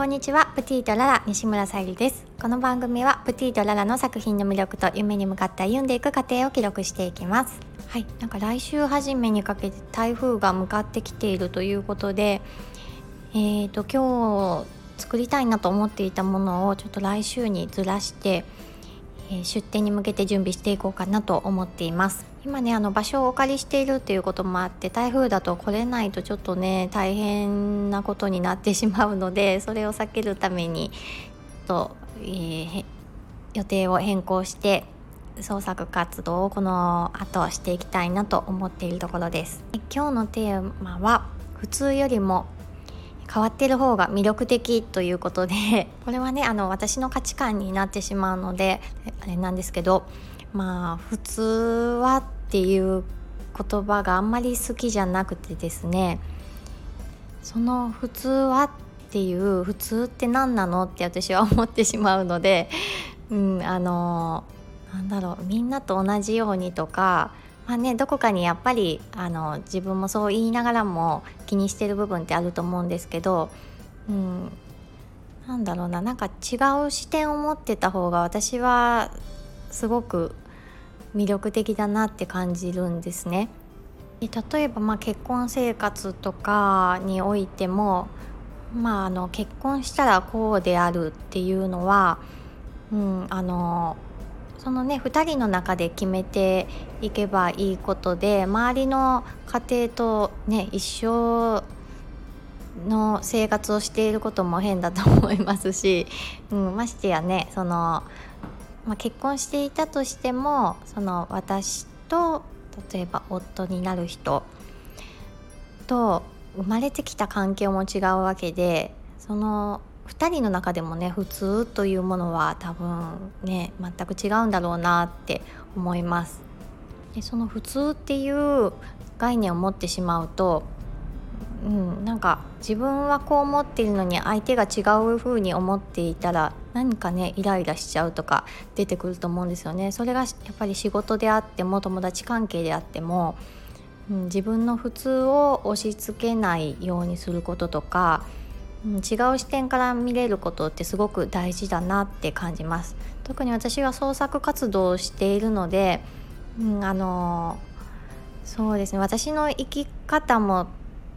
こんにちはプティとララ西村さゆりです。この番組はプティとララの作品の魅力と夢に向かって歩んでいく過程を記録していきます。はいなんか来週初めにかけて台風が向かってきているということでえーと今日作りたいなと思っていたものをちょっと来週にずらしてえ出店に向けて準備していこうかなと思っています。今ねあの場所をお借りしているっていうこともあって台風だと来れないとちょっとね大変なことになってしまうので それを避けるためにと、えー、予定を変更して創作活動をこの後していきたいなと思っているところです。今日のテーマは普通よりも変わってる方が魅力的ということで これはねあの私の価値観になってしまうのであれなんですけどまあ普通はっていう言葉があんまり好きじゃなくてですねその普通はっていう普通って何なのって私は思ってしまうので、うん、あのなんだろうみんなと同じようにとかまあね、どこかにやっぱりあの自分もそう言いながらも気にしてる部分ってあると思うんですけど、うん、なんだろうななんか違う視点を持ってた方が私はすごく魅力的だなって感じるんですね。例えばまあ結婚生活とかにおいても、まあ、あの結婚したらこうであるっていうのは、うん、あのそのね2人の中で決めていけばいいことで周りの家庭とね一生の生活をしていることも変だと思いますし、うん、ましてやねその、まあ、結婚していたとしてもその私と例えば夫になる人と生まれてきた環境も違うわけでその2人の中でもね普通というものは多分ね全く違うんだろうなって思います。でその普通っていう概念を持ってしまうと、うん、なんか自分はこう思っているのに相手が違う風に思っていたら何かねイライラしちゃうとか出てくると思うんですよね。それがやっぱり仕事であっても友達関係であっても、うん、自分の普通を押し付けないようにすることとか、違う視点から見れることってすごく大事だなって感じます。特に私は創作活動をしているので、うん、あのそうですね。私の生き方も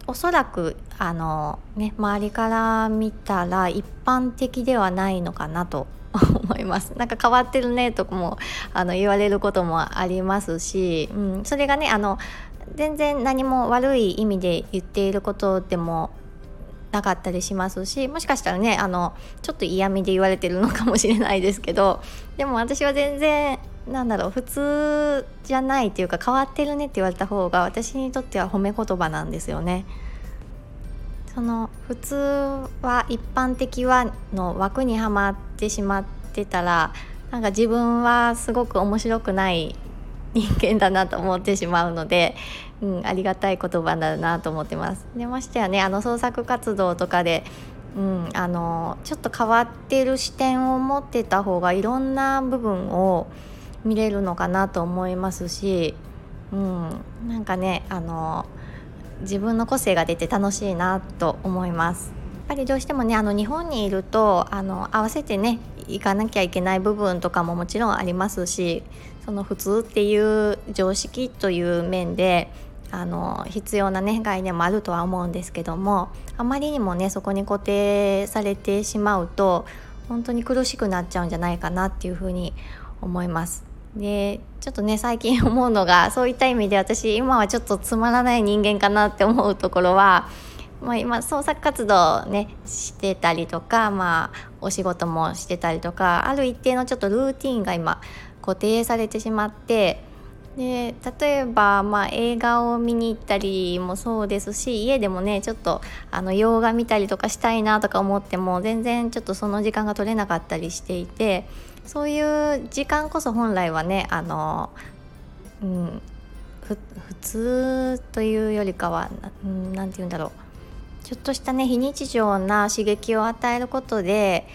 おそらくあの、ね、周りから見たら一般的ではないのかなと 思います。なんか変わってるねとかもあの言われることもありますし、うん、それがねあの全然何も悪い意味で言っていることでもなかったりしますしもしかしたらねあのちょっと嫌味で言われてるのかもしれないですけど でも私は全然なんだろう普通じゃないっていうか変わってるねって言われた方が私にとっては褒め言葉なんですよね。その普通は一般的はの枠にはまってしまってたらなんか自分はすごく面白くない人間だなと思ってしまうので、うん、ありがたい言葉だなと思ってます。でましてやねあの創作活動とかでうん、あのちょっと変わってる視点を持ってた方がいろんな部分を見れるのかなと思いますし、うん、なんかねあの自分の個性が出て楽しいなと思います。やっぱりどうしてもねあの日本にいるとあの合わせてね行かなきゃいけない部分とかももちろんありますしその普通っていう常識という面であの必要なね概念もあるとは思うんですけどもあまりにもねそこに固定されてしまうと本当に苦しくなっちゃうんじゃないかなっていうふうに思います。でちょっとね最近思うのがそういった意味で私今はちょっとつまらない人間かなって思うところはまあ、今創作活動ねしてたりとか、まあ、お仕事もしてたりとかある一定のちょっとルーティンが今固定されてしまってで例えば、まあ、映画を見に行ったりもそうですし家でもねちょっとあの洋画見たりとかしたいなとか思っても全然ちょっとその時間が取れなかったりしていてそういう時間こそ本来はねあの、うん、普通というよりかは何て言うんだろうちょっとしたね非日常な刺激を与えることで、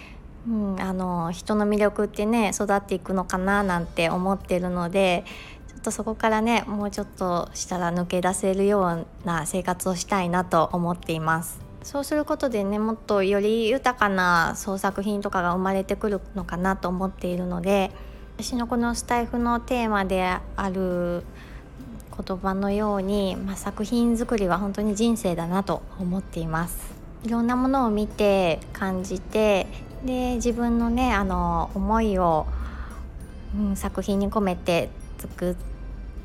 うん、あの人の魅力ってね育っていくのかななんて思ってるのでちょっとそこからねもうちょっとしたら抜け出せるような生活をしたいなと思っています。そうすることでねもっとより豊かな創作品とかが生まれてくるのかなと思っているので私のこのスタイフのテーマである言葉のように、まあ、作品作りは本当に人生だなと思っていますいろんなものを見て感じてで自分のねあの思いを、うん、作品に込めて作っ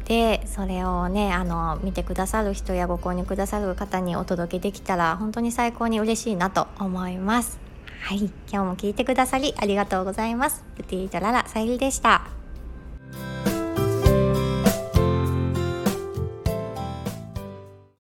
てそれをねあの見てくださる人やご購入くださる方にお届けできたら本当に最高に嬉しいなと思います。はい。今日も聞いてくださりありがとうございます。プティートララさゆりでした。